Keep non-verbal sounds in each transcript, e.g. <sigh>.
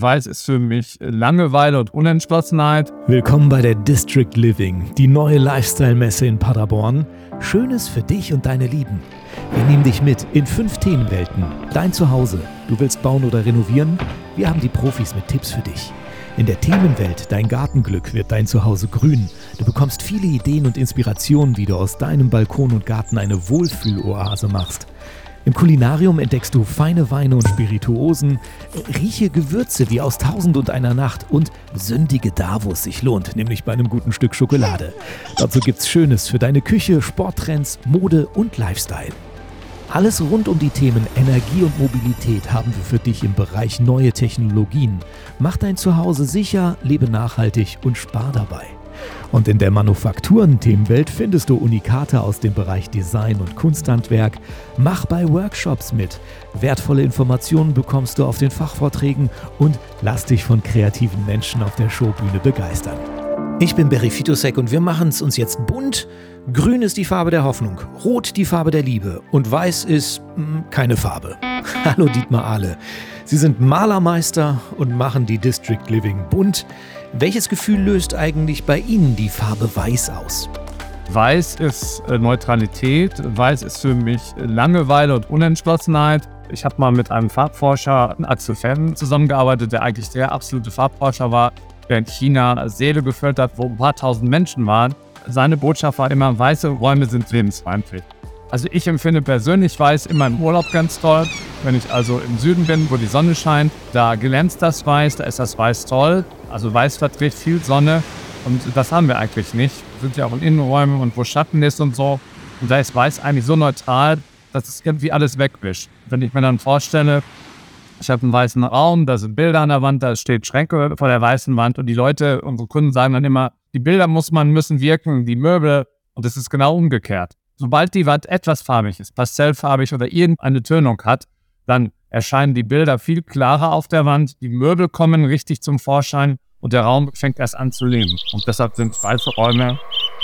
Weiß ist für mich Langeweile und Unentschlossenheit. Willkommen bei der District Living, die neue Lifestyle-Messe in Paderborn. Schönes für dich und deine Lieben. Wir nehmen dich mit in fünf Themenwelten. Dein Zuhause. Du willst bauen oder renovieren? Wir haben die Profis mit Tipps für dich. In der Themenwelt Dein Gartenglück wird dein Zuhause grün. Du bekommst viele Ideen und Inspirationen, wie du aus deinem Balkon und Garten eine Wohlfühloase machst. Im Kulinarium entdeckst du feine Weine und Spirituosen, rieche Gewürze wie aus Tausend und einer Nacht und sündige da, wo es sich lohnt, nämlich bei einem guten Stück Schokolade. Dazu gibt's Schönes für deine Küche, Sporttrends, Mode und Lifestyle. Alles rund um die Themen Energie und Mobilität haben wir für dich im Bereich neue Technologien. Mach dein Zuhause sicher, lebe nachhaltig und spar dabei. Und in der Manufakturen-Themenwelt findest du Unikate aus dem Bereich Design und Kunsthandwerk. Mach bei Workshops mit. Wertvolle Informationen bekommst du auf den Fachvorträgen und lass dich von kreativen Menschen auf der Showbühne begeistern. Ich bin Berry Fitosek und wir machen es uns jetzt bunt. Grün ist die Farbe der Hoffnung, Rot die Farbe der Liebe und Weiß ist mh, hm, keine Farbe. <laughs> Hallo Dietmar Ahle. Sie sind Malermeister und machen die District Living bunt. Welches Gefühl löst eigentlich bei Ihnen die Farbe Weiß aus? Weiß ist äh, Neutralität, Weiß ist für mich Langeweile und Unentschlossenheit. Ich habe mal mit einem Farbforscher, Axel Fenn, zusammengearbeitet, der eigentlich der absolute Farbforscher war, der in China Seele gefüllt hat, wo ein paar tausend Menschen waren. Seine Botschaft war immer, weiße Räume sind lebensfeindlich. Also ich empfinde persönlich Weiß in meinem Urlaub ganz toll. Wenn ich also im Süden bin, wo die Sonne scheint, da glänzt das Weiß, da ist das Weiß toll. Also Weiß verträgt viel Sonne und das haben wir eigentlich nicht. Wir sind ja auch in Innenräumen und wo Schatten ist und so. Und da ist Weiß eigentlich so neutral, dass es irgendwie alles wegwischt. Wenn ich mir dann vorstelle, ich habe einen weißen Raum, da sind Bilder an der Wand, da steht Schränke vor der weißen Wand und die Leute, unsere Kunden sagen dann immer, die Bilder muss man, müssen wirken, die Möbel. Und es ist genau umgekehrt. Sobald die Wand etwas farbig ist, pastellfarbig oder irgendeine Tönung hat, dann erscheinen die Bilder viel klarer auf der Wand, die Möbel kommen richtig zum Vorschein und der Raum fängt erst an zu leben. Und deshalb sind weiße Räume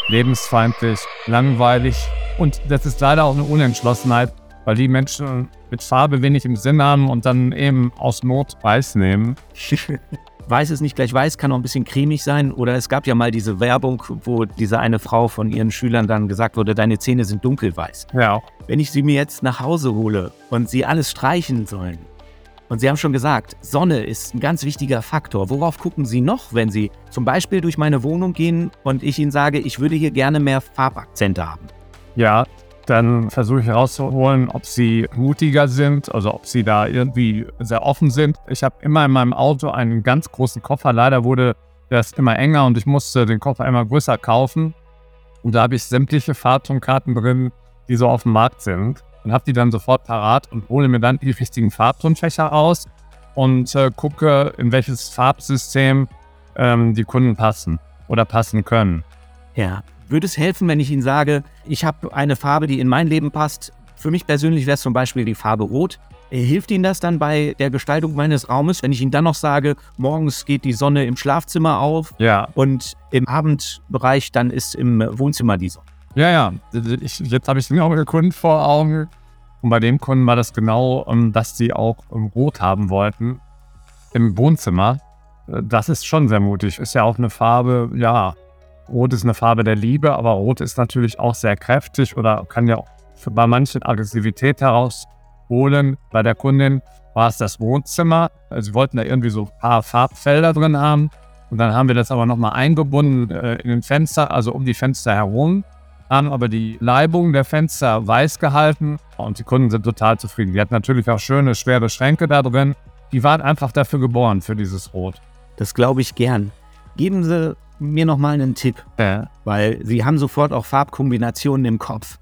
lebensfeindlich, langweilig und das ist leider auch eine Unentschlossenheit, weil die Menschen mit Farbe wenig im Sinn haben und dann eben aus Not weiß nehmen. <laughs> weiß ist nicht gleich weiß, kann auch ein bisschen cremig sein. Oder es gab ja mal diese Werbung, wo diese eine Frau von ihren Schülern dann gesagt wurde, deine Zähne sind dunkelweiß. Ja. Wenn ich sie mir jetzt nach Hause hole und sie alles streichen sollen, und Sie haben schon gesagt, Sonne ist ein ganz wichtiger Faktor. Worauf gucken Sie noch, wenn Sie zum Beispiel durch meine Wohnung gehen und ich Ihnen sage, ich würde hier gerne mehr Farbakzente haben? Ja, dann versuche ich herauszuholen, ob sie mutiger sind, also ob sie da irgendwie sehr offen sind. Ich habe immer in meinem Auto einen ganz großen Koffer. Leider wurde das immer enger und ich musste den Koffer immer größer kaufen. Und da habe ich sämtliche Farbtonkarten drin, die so auf dem Markt sind. Und habe die dann sofort parat und hole mir dann die richtigen Farbtonfächer aus und äh, gucke, in welches Farbsystem ähm, die Kunden passen oder passen können. Ja, würde es helfen, wenn ich Ihnen sage, ich habe eine Farbe, die in mein Leben passt? Für mich persönlich wäre es zum Beispiel die Farbe Rot. Hilft Ihnen das dann bei der Gestaltung meines Raumes, wenn ich Ihnen dann noch sage, morgens geht die Sonne im Schlafzimmer auf ja. und im Abendbereich dann ist im Wohnzimmer die Sonne? Ja, ja. Ich, jetzt habe ich den auch Kunden vor Augen. Und bei dem Kunden war das genau, ähm, dass sie auch ähm, Rot haben wollten im Wohnzimmer. Äh, das ist schon sehr mutig. Ist ja auch eine Farbe, ja, Rot ist eine Farbe der Liebe, aber Rot ist natürlich auch sehr kräftig oder kann ja auch bei manchen Aggressivität herausholen. Bei der Kundin war es das Wohnzimmer. Also sie wollten da irgendwie so ein paar Farbfelder drin haben. Und dann haben wir das aber nochmal eingebunden äh, in den Fenster, also um die Fenster herum. Haben aber die Leibung der Fenster weiß gehalten und die Kunden sind total zufrieden. Die hatten natürlich auch schöne, schwere Schränke da drin. Die waren einfach dafür geboren, für dieses Rot. Das glaube ich gern. Geben Sie mir nochmal einen Tipp, ja. weil Sie haben sofort auch Farbkombinationen im Kopf.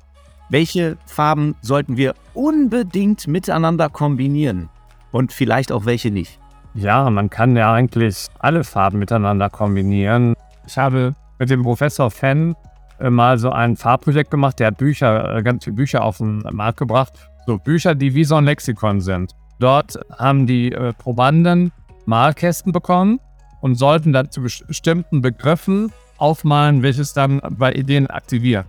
Welche Farben sollten wir unbedingt miteinander kombinieren und vielleicht auch welche nicht? Ja, man kann ja eigentlich alle Farben miteinander kombinieren. Ich habe mit dem Professor Fenn äh, mal so ein Farbprojekt gemacht, der hat Bücher, äh, ganz viele Bücher auf den Markt gebracht. So Bücher, die wie so ein Lexikon sind. Dort haben die äh, Probanden Malkästen bekommen und sollten dann zu bestimmten Begriffen aufmalen, welches dann bei Ideen aktiviert.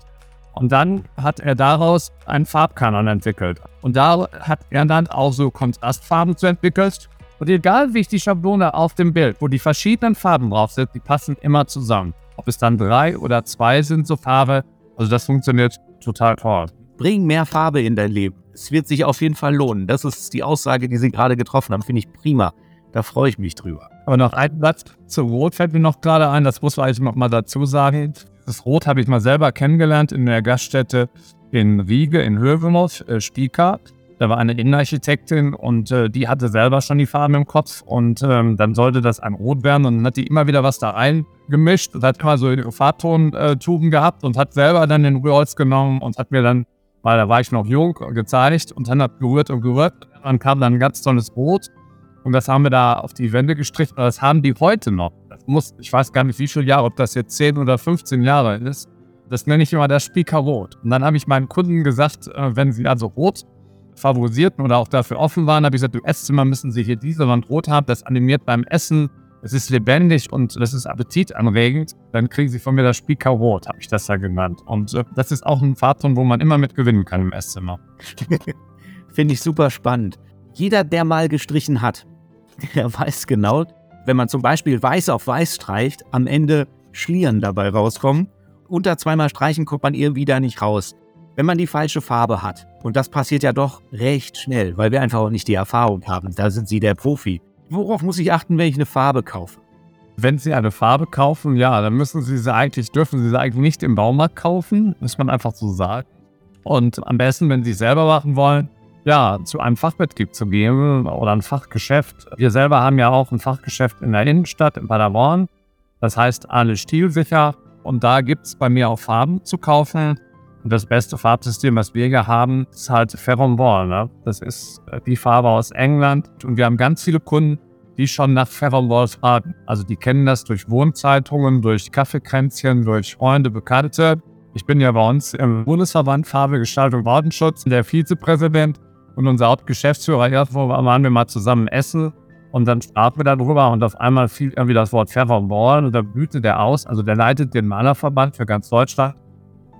Und dann hat er daraus einen Farbkanon entwickelt. Und da hat er dann auch so Kontrastfarben zu entwickelt. Und egal wie ich die Schablone auf dem Bild, wo die verschiedenen Farben drauf sind, die passen immer zusammen. Ob es dann drei oder zwei sind, so Farbe. Also das funktioniert total toll. Bring mehr Farbe in dein Leben. Es wird sich auf jeden Fall lohnen. Das ist die Aussage, die Sie gerade getroffen haben. Finde ich prima. Da freue ich mich drüber. Aber noch ein Satz zu Rot fällt mir noch gerade ein. Das muss man eigentlich noch mal dazu sagen. Das Rot habe ich mal selber kennengelernt in der Gaststätte in Riege in Hövemoth, äh, Spielkart. Da war eine Innenarchitektin und äh, die hatte selber schon die Farben im Kopf und ähm, dann sollte das ein Rot werden und dann hat die immer wieder was da reingemischt und hat immer so ihre Farbtontuben gehabt und hat selber dann den Rührholz genommen und hat mir dann, weil da war ich noch jung, gezeigt und dann hat gerührt und gerührt. Dann kam dann ein ganz tolles Rot und das haben wir da auf die Wände gestrichen das haben die heute noch. Das muss, ich weiß gar nicht wie viele Jahre, ob das jetzt 10 oder 15 Jahre ist. Das nenne ich immer das Spieker Rot. Und dann habe ich meinen Kunden gesagt, äh, wenn sie also rot favorisierten oder auch dafür offen waren, habe ich gesagt, im Esszimmer müssen Sie hier diese Wand rot haben. Das animiert beim Essen. Es ist lebendig und das ist appetitanregend. Dann kriegen Sie von mir das Spieker Rot, habe ich das ja genannt. Und äh, das ist auch ein Farbton, wo man immer mit gewinnen kann im Esszimmer. <laughs> Finde ich super spannend. Jeder, der mal gestrichen hat, der <laughs> weiß genau, wenn man zum Beispiel weiß auf weiß streicht, am Ende Schlieren dabei rauskommen. Unter zweimal streichen kommt man irgendwie da nicht raus wenn man die falsche Farbe hat, und das passiert ja doch recht schnell, weil wir einfach auch nicht die Erfahrung haben, da sind Sie der Profi. Worauf muss ich achten, wenn ich eine Farbe kaufe? Wenn Sie eine Farbe kaufen, ja, dann müssen Sie sie eigentlich, dürfen Sie sie eigentlich nicht im Baumarkt kaufen, muss man einfach so sagen. Und am besten, wenn Sie es selber machen wollen, ja, zu einem Fachbetrieb zu gehen oder ein Fachgeschäft. Wir selber haben ja auch ein Fachgeschäft in der Innenstadt in Paderborn. Das heißt, alle stilsicher. Und da gibt es bei mir auch Farben zu kaufen. Und das beste Farbsystem, was wir hier haben, ist halt Ferron Ball. Ne? Das ist äh, die Farbe aus England. Und wir haben ganz viele Kunden, die schon nach Ferron Ball fragen. Also die kennen das durch Wohnzeitungen, durch Kaffeekränzchen, durch Freunde, Bekannte. Ich bin ja bei uns im Bundesverband Farbe, Gestaltung, Wortenschutz, der Vizepräsident und unser Hauptgeschäftsführer. Erstmal waren wir mal zusammen essen und dann sprachen wir darüber und auf einmal fiel irgendwie das Wort Ferron Ball und da blühte der aus. Also der leitet den Malerverband für ganz Deutschland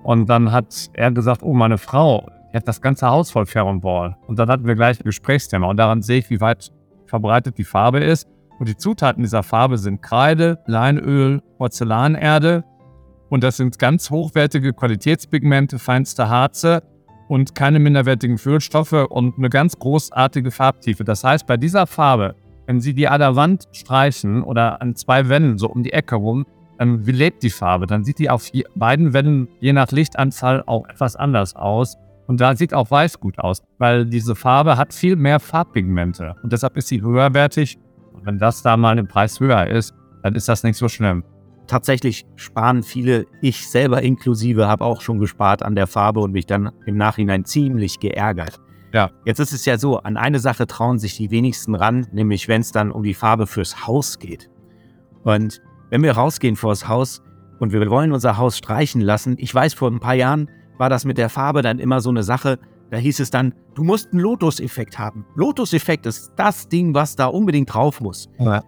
und dann hat er gesagt, oh, meine Frau, die hat das ganze Haus voll Ferron Ball. Und dann hatten wir gleich ein Gesprächsthema. Und daran sehe ich, wie weit verbreitet die Farbe ist. Und die Zutaten dieser Farbe sind Kreide, Leinöl, Porzellanerde. Und das sind ganz hochwertige Qualitätspigmente, feinste Harze und keine minderwertigen Füllstoffe und eine ganz großartige Farbtiefe. Das heißt, bei dieser Farbe, wenn Sie die an der Wand streichen oder an zwei Wänden so um die Ecke rum, wie lebt die Farbe? Dann sieht die auf beiden Wänden je nach Lichtanzahl auch etwas anders aus. Und da sieht auch weiß gut aus, weil diese Farbe hat viel mehr Farbpigmente und deshalb ist sie höherwertig. Und wenn das da mal im Preis höher ist, dann ist das nicht so schlimm. Tatsächlich sparen viele, ich selber inklusive, habe auch schon gespart an der Farbe und mich dann im Nachhinein ziemlich geärgert. Ja. Jetzt ist es ja so, an eine Sache trauen sich die wenigsten ran, nämlich wenn es dann um die Farbe fürs Haus geht. Und wenn wir rausgehen vors Haus und wir wollen unser Haus streichen lassen, ich weiß, vor ein paar Jahren war das mit der Farbe dann immer so eine Sache, da hieß es dann, du musst einen Lotus-Effekt haben. Lotus-Effekt ist das Ding, was da unbedingt drauf muss. Ja.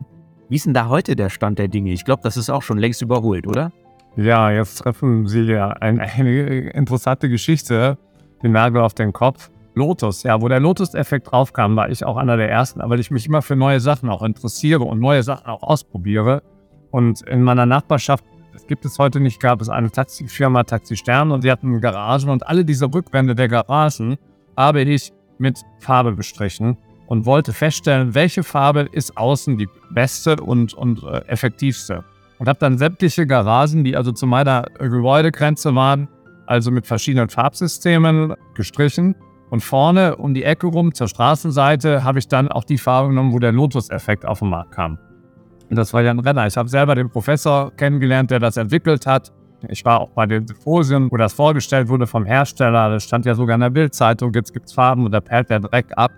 Wie ist denn da heute der Stand der Dinge? Ich glaube, das ist auch schon längst überholt, oder? Ja, jetzt treffen Sie ja eine, eine interessante Geschichte, den Nagel auf den Kopf. Lotus, ja, wo der Lotus-Effekt draufkam, war ich auch einer der ersten, weil ich mich immer für neue Sachen auch interessiere und neue Sachen auch ausprobiere. Und in meiner Nachbarschaft, das gibt es heute nicht, gab es eine Taxifirma Taxi Stern und die hatten Garagen und alle diese Rückwände der Garagen habe ich mit Farbe bestrichen und wollte feststellen, welche Farbe ist außen die beste und, und äh, effektivste. Und habe dann sämtliche Garagen, die also zu meiner Gebäudegrenze waren, also mit verschiedenen Farbsystemen gestrichen. Und vorne um die Ecke rum zur Straßenseite habe ich dann auch die Farbe genommen, wo der Lotus-Effekt auf den Markt kam. Und das war Jan Renner. Ich habe selber den Professor kennengelernt, der das entwickelt hat. Ich war auch bei den Symposien, wo das vorgestellt wurde vom Hersteller. Das stand ja sogar in der Bildzeitung. Jetzt gibt es Farben und da perlt der Dreck ab.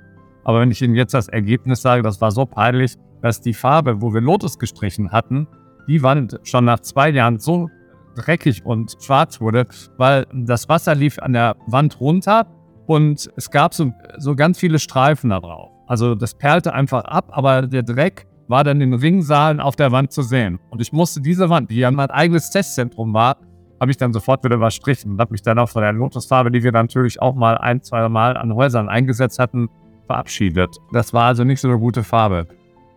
Aber wenn ich Ihnen jetzt das Ergebnis sage, das war so peinlich, dass die Farbe, wo wir Lotus gestrichen hatten, die Wand schon nach zwei Jahren so dreckig und schwarz wurde, weil das Wasser lief an der Wand runter und es gab so, so ganz viele Streifen da drauf. Also das perlte einfach ab, aber der Dreck war dann in Ringsaalen auf der Wand zu sehen. Und ich musste diese Wand, die ja mein eigenes Testzentrum war, habe ich dann sofort wieder überstrichen und habe mich dann auch von der Lotusfarbe, die wir natürlich auch mal ein, zwei Mal an Häusern eingesetzt hatten, verabschiedet. Das war also nicht so eine gute Farbe.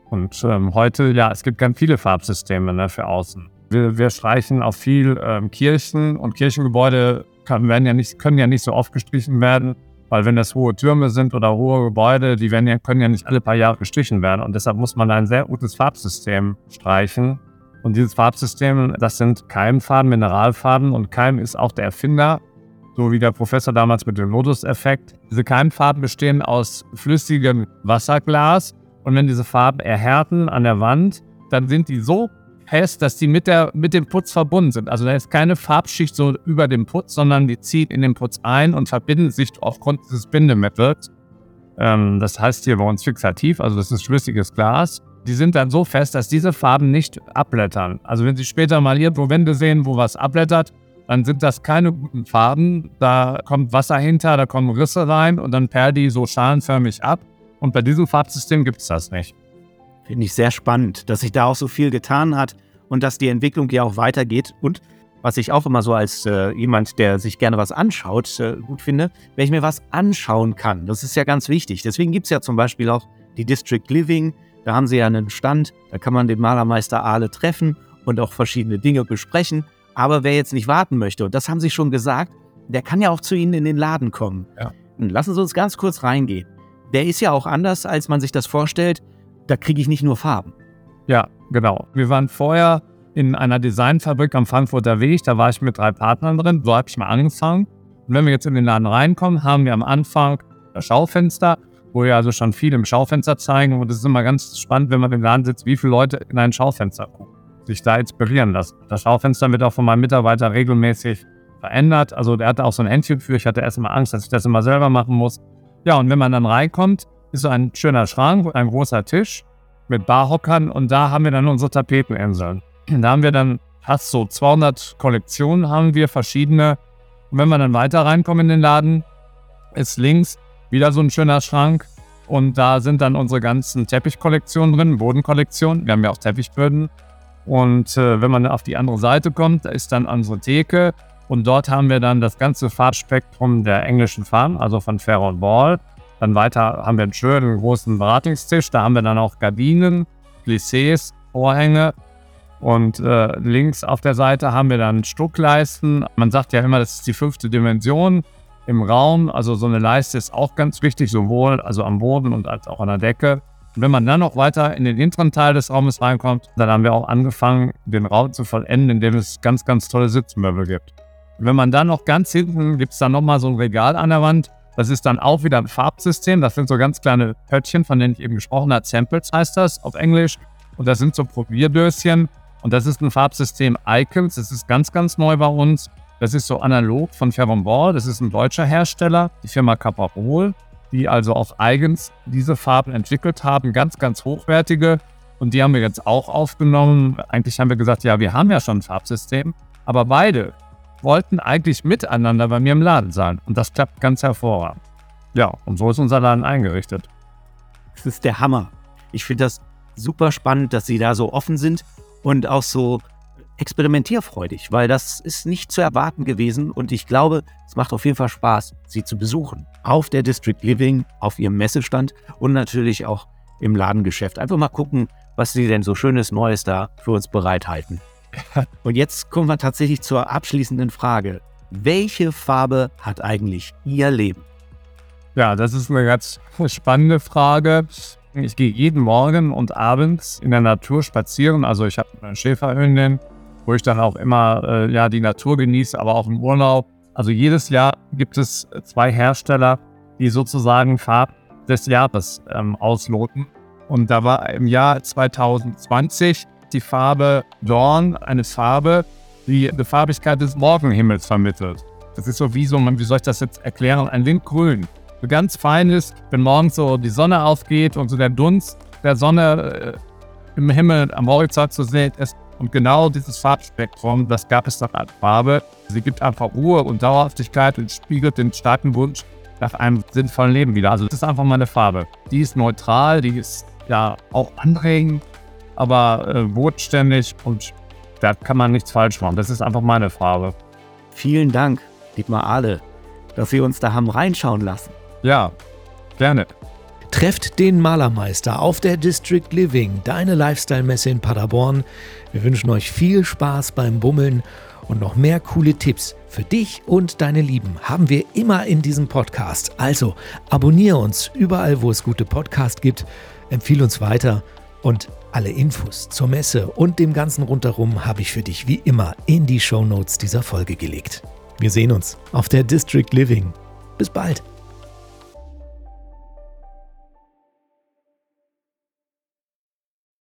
Und ähm, heute, ja, es gibt ganz viele Farbsysteme ne, für außen. Wir, wir streichen auch viel ähm, Kirchen und Kirchengebäude kann, werden ja nicht, können ja nicht so oft gestrichen werden, weil wenn das hohe Türme sind oder hohe Gebäude, die werden ja, können ja nicht alle paar Jahre gestrichen werden. Und deshalb muss man ein sehr gutes Farbsystem streichen. Und dieses Farbsystem, das sind Keimfarben, Mineralfarben und Keim ist auch der Erfinder, so wie der Professor damals mit dem Lotus-Effekt. Diese Keimfarben bestehen aus flüssigem Wasserglas und wenn diese Farben erhärten an der Wand, dann sind die so fest, dass die mit, der, mit dem Putz verbunden sind. Also da ist keine Farbschicht so über dem Putz, sondern die ziehen in den Putz ein und verbinden sich aufgrund dieses Bindemittels. Ähm, das heißt hier bei uns fixativ, also das ist flüssiges Glas. Die sind dann so fest, dass diese Farben nicht abblättern. Also wenn Sie später mal irgendwo Wände sehen, wo was abblättert, dann sind das keine guten Farben. Da kommt Wasser hinter, da kommen Risse rein und dann perlt die so schalenförmig ab. Und bei diesem Farbsystem gibt es das nicht. Finde ich sehr spannend, dass sich da auch so viel getan hat und dass die Entwicklung ja auch weitergeht. Und was ich auch immer so als äh, jemand, der sich gerne was anschaut, äh, gut finde, wenn ich mir was anschauen kann. Das ist ja ganz wichtig. Deswegen gibt es ja zum Beispiel auch die District Living. Da haben sie ja einen Stand, da kann man den Malermeister Ahle treffen und auch verschiedene Dinge besprechen. Aber wer jetzt nicht warten möchte, und das haben sie schon gesagt, der kann ja auch zu Ihnen in den Laden kommen. Ja. Lassen Sie uns ganz kurz reingehen der ist ja auch anders, als man sich das vorstellt. Da kriege ich nicht nur Farben. Ja, genau. Wir waren vorher in einer Designfabrik am Frankfurter Weg. Da war ich mit drei Partnern drin. So habe ich mal angefangen. Und wenn wir jetzt in den Laden reinkommen, haben wir am Anfang das Schaufenster, wo wir also schon viel im Schaufenster zeigen. Und es ist immer ganz spannend, wenn man im Laden sitzt, wie viele Leute in ein Schaufenster gucken, sich da inspirieren lassen. Das Schaufenster wird auch von meinem Mitarbeiter regelmäßig verändert. Also der hatte auch so ein Händchen für. Ich hatte erst mal Angst, dass ich das immer selber machen muss. Ja, und wenn man dann reinkommt, ist so ein schöner Schrank, ein großer Tisch mit Barhockern und da haben wir dann unsere Tapeteninseln. Da haben wir dann fast so 200 Kollektionen, haben wir verschiedene. Und wenn wir dann weiter reinkommen in den Laden, ist links wieder so ein schöner Schrank und da sind dann unsere ganzen Teppichkollektionen drin, Bodenkollektionen. Wir haben ja auch Teppichböden. Und äh, wenn man auf die andere Seite kommt, da ist dann unsere Theke und dort haben wir dann das ganze Farbspektrum der englischen Farben, also von Ferro Ball. Dann weiter haben wir einen schönen großen Beratungstisch. Da haben wir dann auch Gardinen, Plissés, Vorhänge. Und äh, links auf der Seite haben wir dann Stuckleisten. Man sagt ja immer, das ist die fünfte Dimension im Raum. Also so eine Leiste ist auch ganz wichtig, sowohl also am Boden und als auch an der Decke. Und wenn man dann noch weiter in den hinteren Teil des Raumes reinkommt, dann haben wir auch angefangen, den Raum zu vollenden, indem es ganz, ganz tolle Sitzmöbel gibt. Wenn man dann noch ganz hinten, gibt es dann nochmal so ein Regal an der Wand. Das ist dann auch wieder ein Farbsystem. Das sind so ganz kleine Pöttchen, von denen ich eben gesprochen habe. Samples heißt das auf Englisch. Und das sind so Probierdöschen. Und das ist ein Farbsystem Icons. Das ist ganz, ganz neu bei uns. Das ist so analog von Ferron Ball. Das ist ein deutscher Hersteller, die Firma Caparol, die also auch eigens diese Farben entwickelt haben. Ganz, ganz hochwertige. Und die haben wir jetzt auch aufgenommen. Eigentlich haben wir gesagt, ja, wir haben ja schon ein Farbsystem. Aber beide wollten eigentlich miteinander bei mir im Laden sein. Und das klappt ganz hervorragend. Ja, und so ist unser Laden eingerichtet. Das ist der Hammer. Ich finde das super spannend, dass Sie da so offen sind und auch so experimentierfreudig, weil das ist nicht zu erwarten gewesen und ich glaube, es macht auf jeden Fall Spaß, Sie zu besuchen. Auf der District Living, auf Ihrem Messestand und natürlich auch im Ladengeschäft. Einfach mal gucken, was Sie denn so schönes Neues da für uns bereithalten. <laughs> Und jetzt kommen wir tatsächlich zur abschließenden Frage. Welche Farbe hat eigentlich Ihr Leben? Ja, das ist eine ganz spannende Frage. Ich gehe jeden Morgen und abends in der Natur spazieren. Also ich habe eine Schäferhündin, wo ich dann auch immer äh, ja, die Natur genieße, aber auch im Urlaub. Also jedes Jahr gibt es zwei Hersteller, die sozusagen Farb des Jahres ähm, ausloten. Und da war im Jahr 2020 die Farbe Dorn eine Farbe, die die Farbigkeit des Morgenhimmels vermittelt. Das ist so wie so, wie soll ich das jetzt erklären, ein Windgrün. So ganz feines, wenn morgens so die Sonne aufgeht und so der Dunst der Sonne äh, im Himmel am Horizont zu sehen ist. Und genau dieses Farbspektrum, das gab es doch als Farbe. Sie gibt einfach Ruhe und Dauerhaftigkeit und spiegelt den starken Wunsch nach einem sinnvollen Leben wieder. Also das ist einfach meine Farbe. Die ist neutral, die ist ja auch anregend, aber äh, bodenständig und da kann man nichts falsch machen. Das ist einfach meine Farbe. Vielen Dank, Dietmar Ahle, dass Sie uns da haben reinschauen lassen. Ja, gerne. Trefft den Malermeister auf der District Living, deine Lifestyle-Messe in Paderborn. Wir wünschen euch viel Spaß beim Bummeln und noch mehr coole Tipps für dich und deine Lieben haben wir immer in diesem Podcast. Also abonniere uns überall, wo es gute Podcasts gibt, empfehle uns weiter und alle Infos zur Messe und dem ganzen rundherum habe ich für dich wie immer in die Show Notes dieser Folge gelegt. Wir sehen uns auf der District Living. Bis bald.